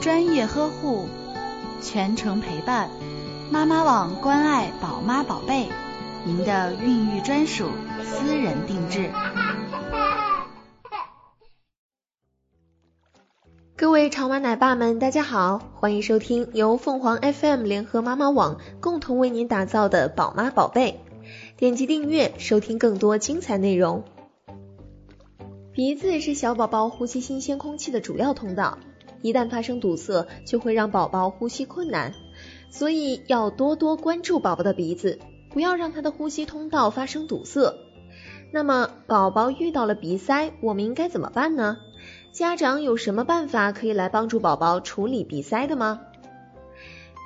专业呵护，全程陪伴，妈妈网关爱宝妈宝贝，您的孕育专属，私人定制。各位潮妈奶爸们，大家好，欢迎收听由凤凰 FM 联合妈妈网共同为您打造的宝妈宝贝。点击订阅，收听更多精彩内容。鼻子是小宝宝呼吸新鲜空气的主要通道，一旦发生堵塞，就会让宝宝呼吸困难，所以要多多关注宝宝的鼻子，不要让他的呼吸通道发生堵塞。那么，宝宝遇到了鼻塞，我们应该怎么办呢？家长有什么办法可以来帮助宝宝处理鼻塞的吗？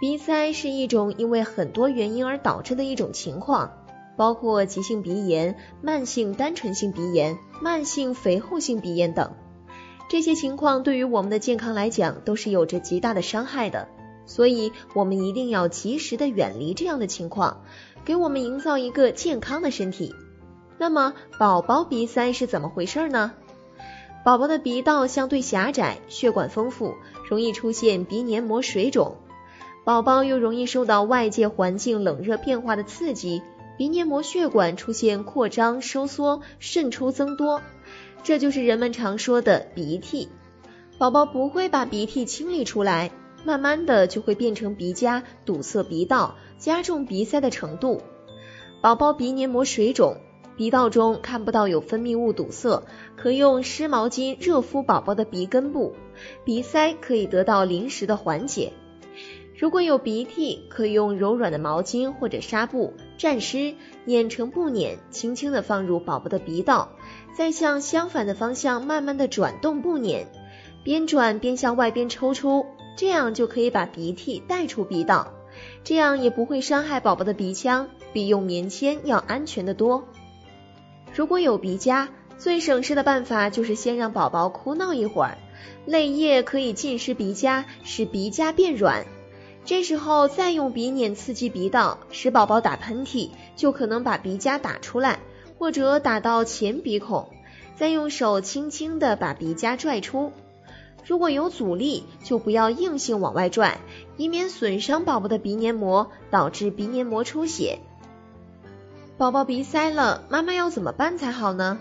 鼻塞是一种因为很多原因而导致的一种情况。包括急性鼻炎、慢性单纯性鼻炎、慢性肥厚性鼻炎等，这些情况对于我们的健康来讲都是有着极大的伤害的，所以我们一定要及时的远离这样的情况，给我们营造一个健康的身体。那么，宝宝鼻塞是怎么回事呢？宝宝的鼻道相对狭窄，血管丰富，容易出现鼻黏膜水肿，宝宝又容易受到外界环境冷热变化的刺激。鼻黏膜血管出现扩张、收缩、渗出增多，这就是人们常说的鼻涕。宝宝不会把鼻涕清理出来，慢慢的就会变成鼻痂，堵塞鼻道，加重鼻塞的程度。宝宝鼻黏膜水肿，鼻道中看不到有分泌物堵塞，可用湿毛巾热敷宝宝的鼻根部，鼻塞可以得到临时的缓解。如果有鼻涕，可以用柔软的毛巾或者纱布蘸湿，碾成布碾，轻轻的放入宝宝的鼻道，再向相反的方向慢慢的转动布碾，边转边向外边抽出，这样就可以把鼻涕带出鼻道，这样也不会伤害宝宝的鼻腔，比用棉签要安全的多。如果有鼻痂，最省事的办法就是先让宝宝哭闹一会儿，泪液可以浸湿鼻痂，使鼻痂变软。这时候再用鼻捻刺激鼻道，使宝宝打喷嚏，就可能把鼻痂打出来，或者打到前鼻孔。再用手轻轻的把鼻痂拽出。如果有阻力，就不要硬性往外拽，以免损伤宝宝的鼻黏膜，导致鼻黏膜出血。宝宝鼻塞了，妈妈要怎么办才好呢？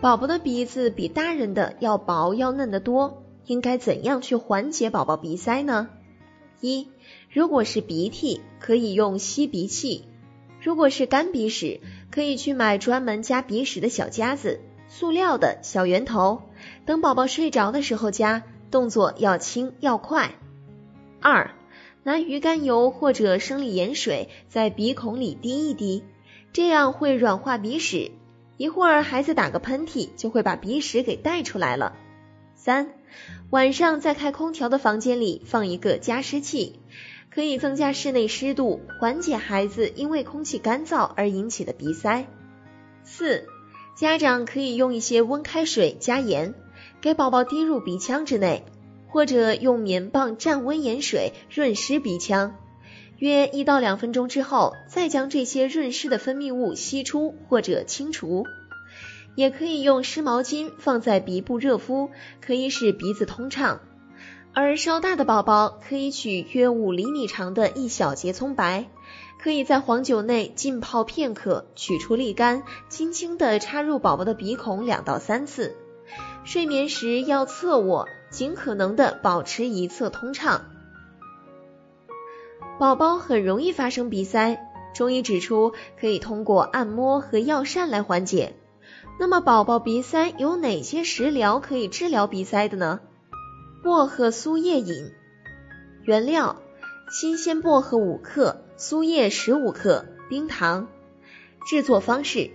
宝宝的鼻子比大人的要薄要嫩得多，应该怎样去缓解宝宝鼻塞呢？一如果是鼻涕，可以用吸鼻器；如果是干鼻屎，可以去买专门夹鼻屎的小夹子，塑料的小圆头。等宝宝睡着的时候夹，动作要轻要快。二，拿鱼肝油或者生理盐水在鼻孔里滴一滴，这样会软化鼻屎。一会儿孩子打个喷嚏，就会把鼻屎给带出来了。三，晚上在开空调的房间里放一个加湿器。可以增加室内湿度，缓解孩子因为空气干燥而引起的鼻塞。四，家长可以用一些温开水加盐，给宝宝滴入鼻腔之内，或者用棉棒蘸温盐水润湿鼻腔，约一到两分钟之后，再将这些润湿的分泌物吸出或者清除。也可以用湿毛巾放在鼻部热敷，可以使鼻子通畅。而稍大的宝宝可以取约五厘米长的一小节葱白，可以在黄酒内浸泡片刻，取出沥干，轻轻地插入宝宝的鼻孔两到三次。睡眠时要侧卧，尽可能的保持一侧通畅。宝宝很容易发生鼻塞，中医指出可以通过按摩和药膳来缓解。那么宝宝鼻塞有哪些食疗可以治疗鼻塞的呢？薄荷苏叶饮，原料：新鲜薄荷五克，苏叶十五克，冰糖。制作方式：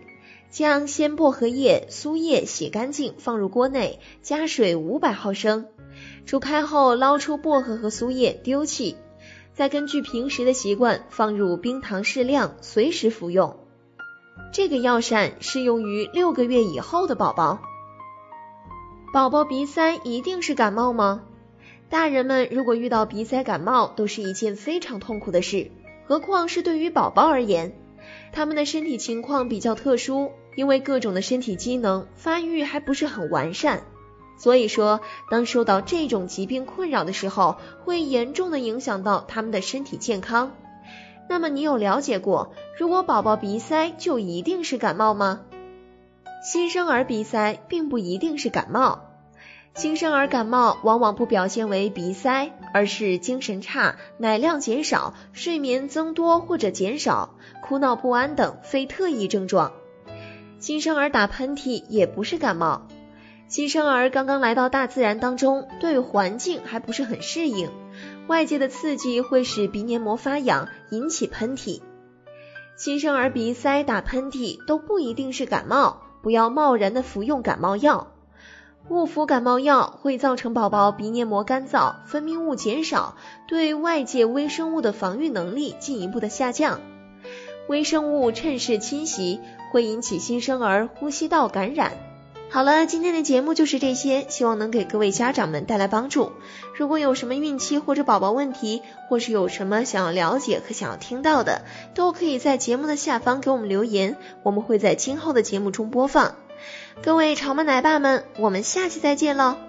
将鲜薄荷叶、苏叶洗干净，放入锅内，加水五百毫升，煮开后捞出薄荷和苏叶，丢弃。再根据平时的习惯放入冰糖适量，随时服用。这个药膳适用于六个月以后的宝宝。宝宝鼻塞一定是感冒吗？大人们如果遇到鼻塞感冒，都是一件非常痛苦的事，何况是对于宝宝而言，他们的身体情况比较特殊，因为各种的身体机能发育还不是很完善，所以说，当受到这种疾病困扰的时候，会严重的影响到他们的身体健康。那么你有了解过，如果宝宝鼻塞就一定是感冒吗？新生儿鼻塞并不一定是感冒。新生儿感冒往往不表现为鼻塞，而是精神差、奶量减少、睡眠增多或者减少、哭闹不安等非特异症状。新生儿打喷嚏也不是感冒。新生儿刚刚来到大自然当中，对环境还不是很适应，外界的刺激会使鼻黏膜发痒，引起喷嚏。新生儿鼻塞、打喷嚏都不一定是感冒，不要贸然的服用感冒药。误服感冒药会造成宝宝鼻黏膜干燥，分泌物减少，对外界微生物的防御能力进一步的下降，微生物趁势侵袭，会引起新生儿呼吸道感染。好了，今天的节目就是这些，希望能给各位家长们带来帮助。如果有什么孕期或者宝宝问题，或是有什么想要了解和想要听到的，都可以在节目的下方给我们留言，我们会在今后的节目中播放。各位潮妈奶爸们，我们下期再见喽！